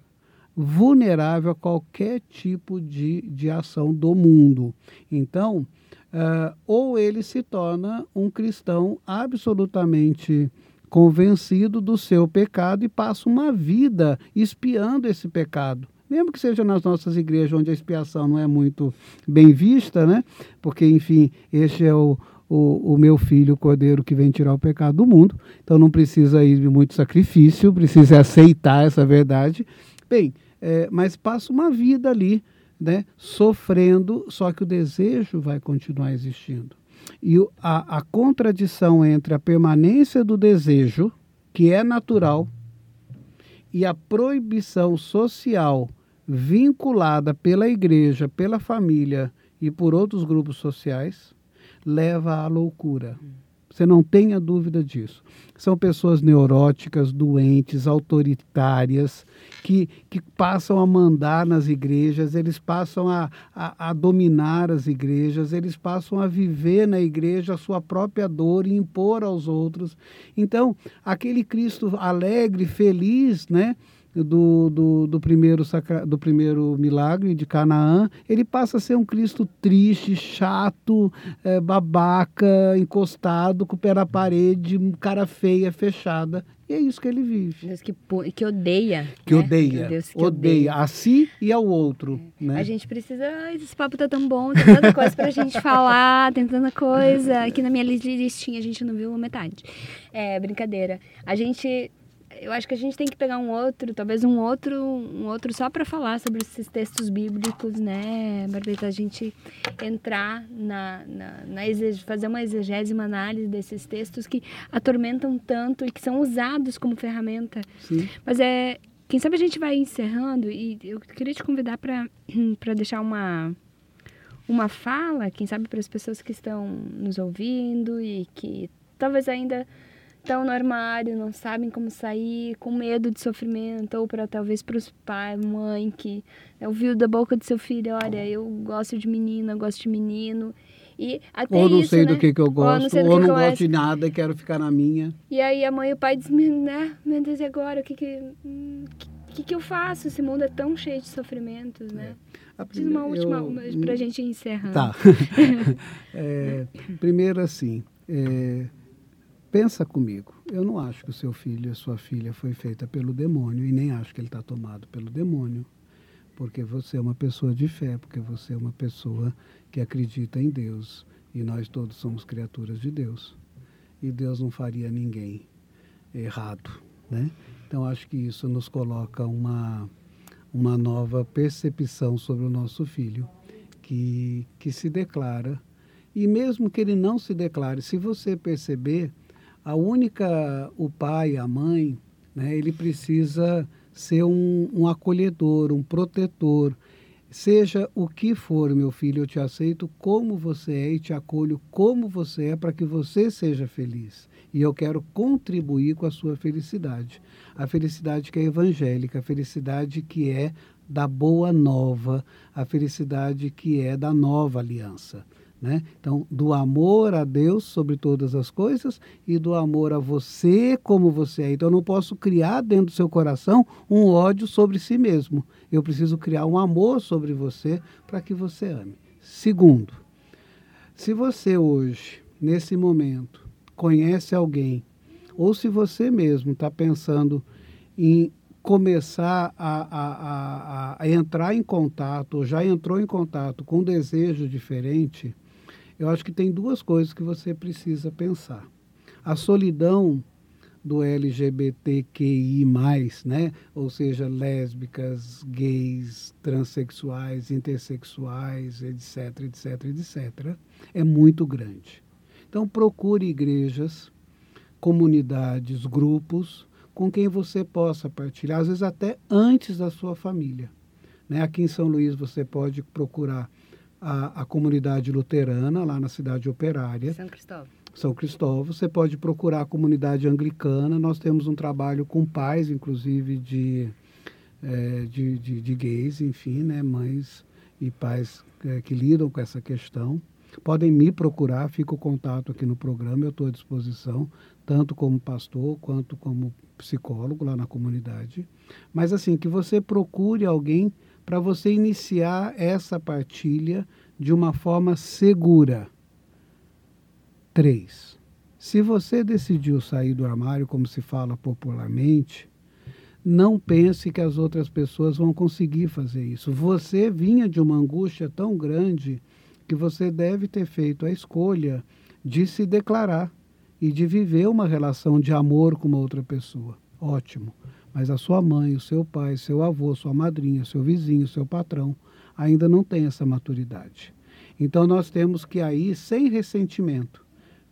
vulnerável a qualquer tipo de, de ação do mundo. Então, uh, ou ele se torna um cristão absolutamente convencido do seu pecado e passa uma vida espiando esse pecado. Mesmo que seja nas nossas igrejas onde a expiação não é muito bem vista, né? Porque, enfim, este é o, o, o, meu filho, o cordeiro que vem tirar o pecado do mundo. Então não precisa ir de muito sacrifício, precisa aceitar essa verdade. Bem, é, mas passa uma vida ali, né, sofrendo, só que o desejo vai continuar existindo. E a, a contradição entre a permanência do desejo, que é natural, e a proibição social vinculada pela igreja, pela família e por outros grupos sociais, leva à loucura. Você não tenha dúvida disso. São pessoas neuróticas, doentes, autoritárias, que, que passam a mandar nas igrejas, eles passam a, a, a, dominar as igrejas, eles passam a viver na igreja a sua própria dor e impor aos outros. Então, aquele Cristo alegre, feliz, né? Do, do, do, primeiro sacra, do primeiro milagre de Canaã, ele passa a ser um Cristo triste, chato, é, babaca, encostado, com o pé na parede, cara feia, fechada. E é isso que ele vive. Deus que, que odeia. Que né? odeia. Deus que odeia. odeia a si e ao outro. É. Né? A gente precisa. Esse papo tá tão bom, tem tanta coisa pra gente falar, tem tanta coisa. Aqui na minha listinha a gente não viu metade. É, brincadeira. A gente eu acho que a gente tem que pegar um outro, talvez um outro, um outro só para falar sobre esses textos bíblicos, né, Barbeta? A gente entrar na, na, na fazer uma exegese, uma análise desses textos que atormentam tanto e que são usados como ferramenta. Sim. Mas é, quem sabe a gente vai encerrando e eu queria te convidar para [clears throat] deixar uma uma fala, quem sabe para as pessoas que estão nos ouvindo e que talvez ainda estão no armário, não sabem como sair, com medo de sofrimento, ou para talvez para os pais, mãe, que ouviu da boca do seu filho, olha, eu gosto de menina, eu gosto de menino. E até ou não isso, sei né? do que, que eu gosto, ou não, ou não gosto de nada e quero ficar na minha. E aí a mãe e o pai dizem, né, meu Deus, e agora? O que que, hum, que, que eu faço? Esse mundo é tão cheio de sofrimentos, né? É. Diz uma última, eu, para a gente encerrar. Tá. [laughs] é, primeiro assim, é, Pensa comigo. Eu não acho que o seu filho, a sua filha, foi feita pelo demônio e nem acho que ele está tomado pelo demônio, porque você é uma pessoa de fé, porque você é uma pessoa que acredita em Deus e nós todos somos criaturas de Deus e Deus não faria ninguém errado, né? Então acho que isso nos coloca uma uma nova percepção sobre o nosso filho que que se declara e mesmo que ele não se declare, se você perceber a única, o pai, a mãe, né, ele precisa ser um, um acolhedor, um protetor. Seja o que for, meu filho, eu te aceito como você é e te acolho como você é para que você seja feliz. E eu quero contribuir com a sua felicidade. A felicidade que é evangélica, a felicidade que é da boa nova, a felicidade que é da nova aliança. Né? Então, do amor a Deus sobre todas as coisas e do amor a você como você é. Então, eu não posso criar dentro do seu coração um ódio sobre si mesmo. Eu preciso criar um amor sobre você para que você ame. Segundo, se você hoje, nesse momento, conhece alguém, ou se você mesmo está pensando em começar a, a, a, a, entrar em contato, ou já entrou em contato com um desejo diferente, eu acho que tem duas coisas que você precisa pensar. A solidão do LGBTQI+, né? ou seja, lésbicas, gays, transexuais, intersexuais, etc, etc, etc, é muito grande. Então procure igrejas, comunidades, grupos com quem você possa partilhar, às vezes até antes da sua família. Né? Aqui em São Luís você pode procurar a, a comunidade luterana, lá na cidade operária. São Cristóvão. São Cristóvão. Você pode procurar a comunidade anglicana. Nós temos um trabalho com pais, inclusive, de, é, de, de, de, gays, enfim, né, mães e pais é, que lidam com essa questão. podem me procurar, fica o contato aqui no programa, eu estou à disposição, tanto como pastor quanto como psicólogo lá na comunidade. Mas assim, que você procure alguém para você iniciar essa partilha de uma forma segura. Três. Se você decidiu sair do armário, como se fala popularmente, não pense que as outras pessoas vão conseguir fazer isso. Você vinha de uma angústia tão grande que você deve ter feito a escolha de se declarar e de viver uma relação de amor com uma outra pessoa. Ótimo. Mas a sua mãe, o seu pai, seu avô, sua madrinha, seu vizinho, seu patrão ainda não tem essa maturidade. Então nós temos que aí, sem ressentimento,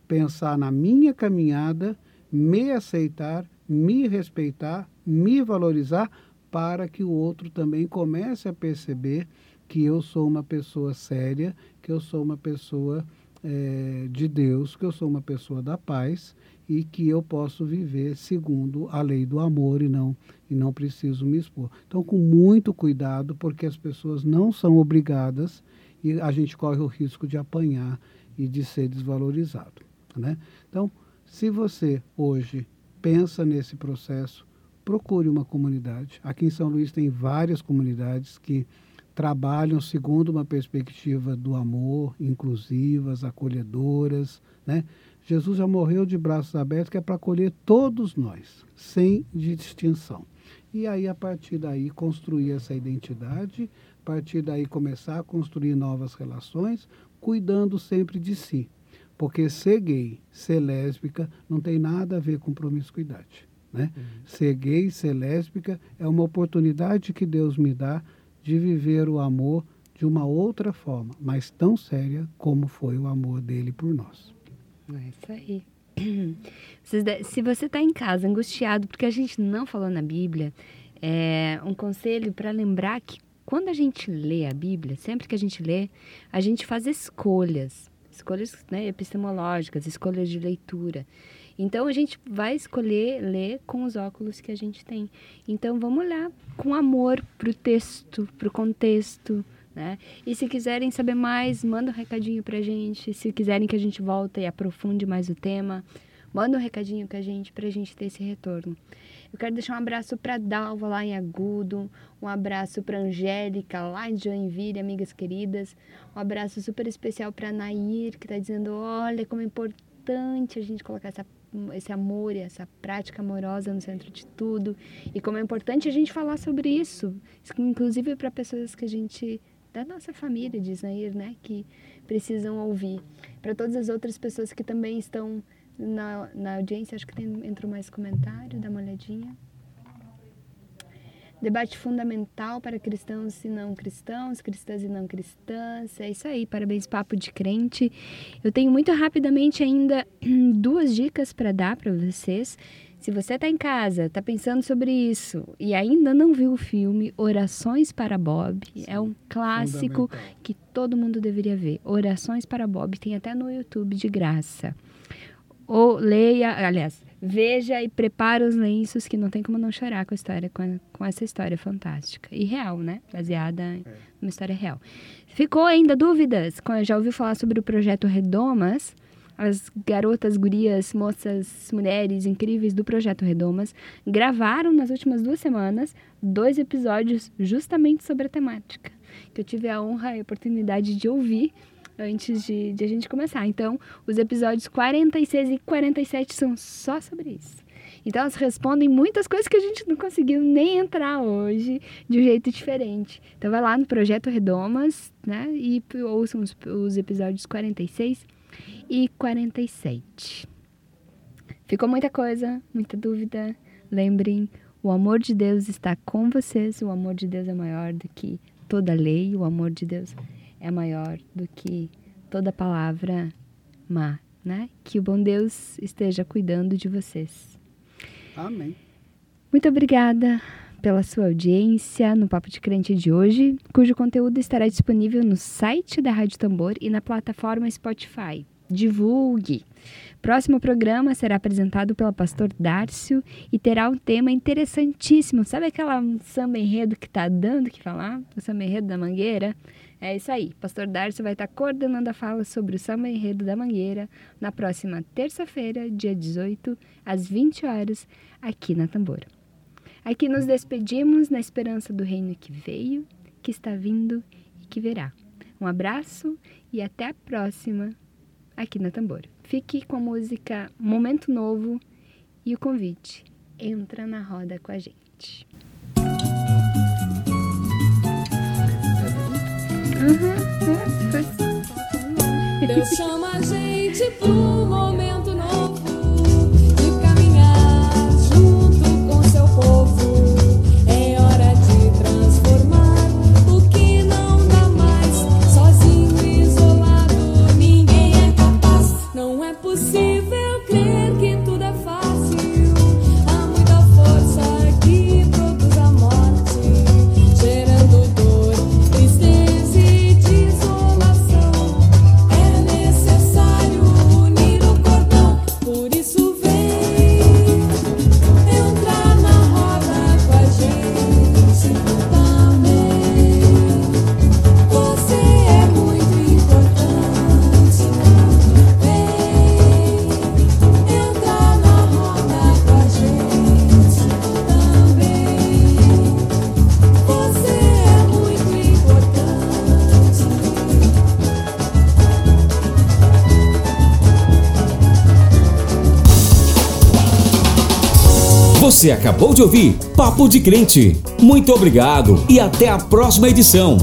pensar na minha caminhada, me aceitar, me respeitar, me valorizar, para que o outro também comece a perceber que eu sou uma pessoa séria, que eu sou uma pessoa é, de Deus, que eu sou uma pessoa da paz e que eu posso viver segundo a lei do amor e não e não preciso me expor. Então, com muito cuidado, porque as pessoas não são obrigadas e a gente corre o risco de apanhar e de ser desvalorizado. Né? Então, se você hoje pensa nesse processo, procure uma comunidade. Aqui em São Luís tem várias comunidades que trabalham segundo uma perspectiva do amor, inclusivas, acolhedoras. Né? Jesus já morreu de braços abertos, que é para acolher todos nós, sem distinção. E aí, a partir daí, construir essa identidade, a partir daí, começar a construir novas relações, cuidando sempre de si. Porque ser gay, ser lésbica, não tem nada a ver com promiscuidade. Né? Uhum. Ser gay, ser lésbica é uma oportunidade que Deus me dá de viver o amor de uma outra forma, mas tão séria como foi o amor dele por nós. É isso aí. [clears throat] Se você está em casa angustiado porque a gente não falou na Bíblia, é um conselho para lembrar que quando a gente lê a Bíblia, sempre que a gente lê, a gente faz escolhas escolhas né, epistemológicas, escolhas de leitura. Então a gente vai escolher ler com os óculos que a gente tem. Então vamos olhar com amor para o texto, para o contexto. Né? E se quiserem saber mais, manda um recadinho para a gente. Se quiserem que a gente volte e aprofunde mais o tema, manda um recadinho com a gente para a gente ter esse retorno. Eu quero deixar um abraço para Dalva lá em Agudo, um abraço para Angélica lá em Joinville, amigas queridas. Um abraço super especial para Nair, que está dizendo: olha como é importante a gente colocar essa, esse amor e essa prática amorosa no centro de tudo. E como é importante a gente falar sobre isso, inclusive para pessoas que a gente da nossa família, diz Nair, né, que precisam ouvir. Para todas as outras pessoas que também estão na, na audiência, acho que tem, entrou mais comentário, dá uma olhadinha. Debate fundamental para cristãos e não cristãos, cristãs e não cristãs. É isso aí, parabéns, Papo de Crente. Eu tenho muito rapidamente ainda [clears throat] duas dicas para dar para vocês. Se você está em casa, está pensando sobre isso e ainda não viu o filme Orações para Bob, Sim, é um clássico que todo mundo deveria ver. Orações para Bob, tem até no YouTube de graça. Ou leia, aliás, veja e prepara os lenços, que não tem como não chorar com a história, com, com essa história fantástica. E real, né? Baseada é. numa história real. Ficou ainda dúvidas? Já ouviu falar sobre o projeto Redomas? As garotas, gurias, moças, mulheres incríveis do Projeto Redomas gravaram nas últimas duas semanas dois episódios justamente sobre a temática. Que eu tive a honra e a oportunidade de ouvir antes de, de a gente começar. Então, os episódios 46 e 47 são só sobre isso. Então, elas respondem muitas coisas que a gente não conseguiu nem entrar hoje de um jeito diferente. Então, vai lá no Projeto Redomas, né? E ouçam os, os episódios 46 e 47. Ficou muita coisa, muita dúvida. Lembrem, o amor de Deus está com vocês. O amor de Deus é maior do que toda lei. O amor de Deus é maior do que toda palavra má, né? Que o bom Deus esteja cuidando de vocês. Amém. Muito obrigada pela sua audiência no Papo de Crente de hoje, cujo conteúdo estará disponível no site da Rádio Tambor e na plataforma Spotify. Divulgue! Próximo programa será apresentado pelo pastor Dárcio e terá um tema interessantíssimo. Sabe aquela samba enredo que está dando que falar? O samba enredo da Mangueira? É isso aí. Pastor Darcio vai estar coordenando a fala sobre o samba enredo da Mangueira na próxima terça-feira, dia 18, às 20 horas, aqui na Tambora. Aqui nos despedimos na esperança do reino que veio, que está vindo e que virá. Um abraço e até a próxima aqui na Tambora. Fique com a música Momento Novo e o convite. Entra na roda com a gente. Deus chama a gente pro momento Você acabou de ouvir Papo de Crente. Muito obrigado e até a próxima edição.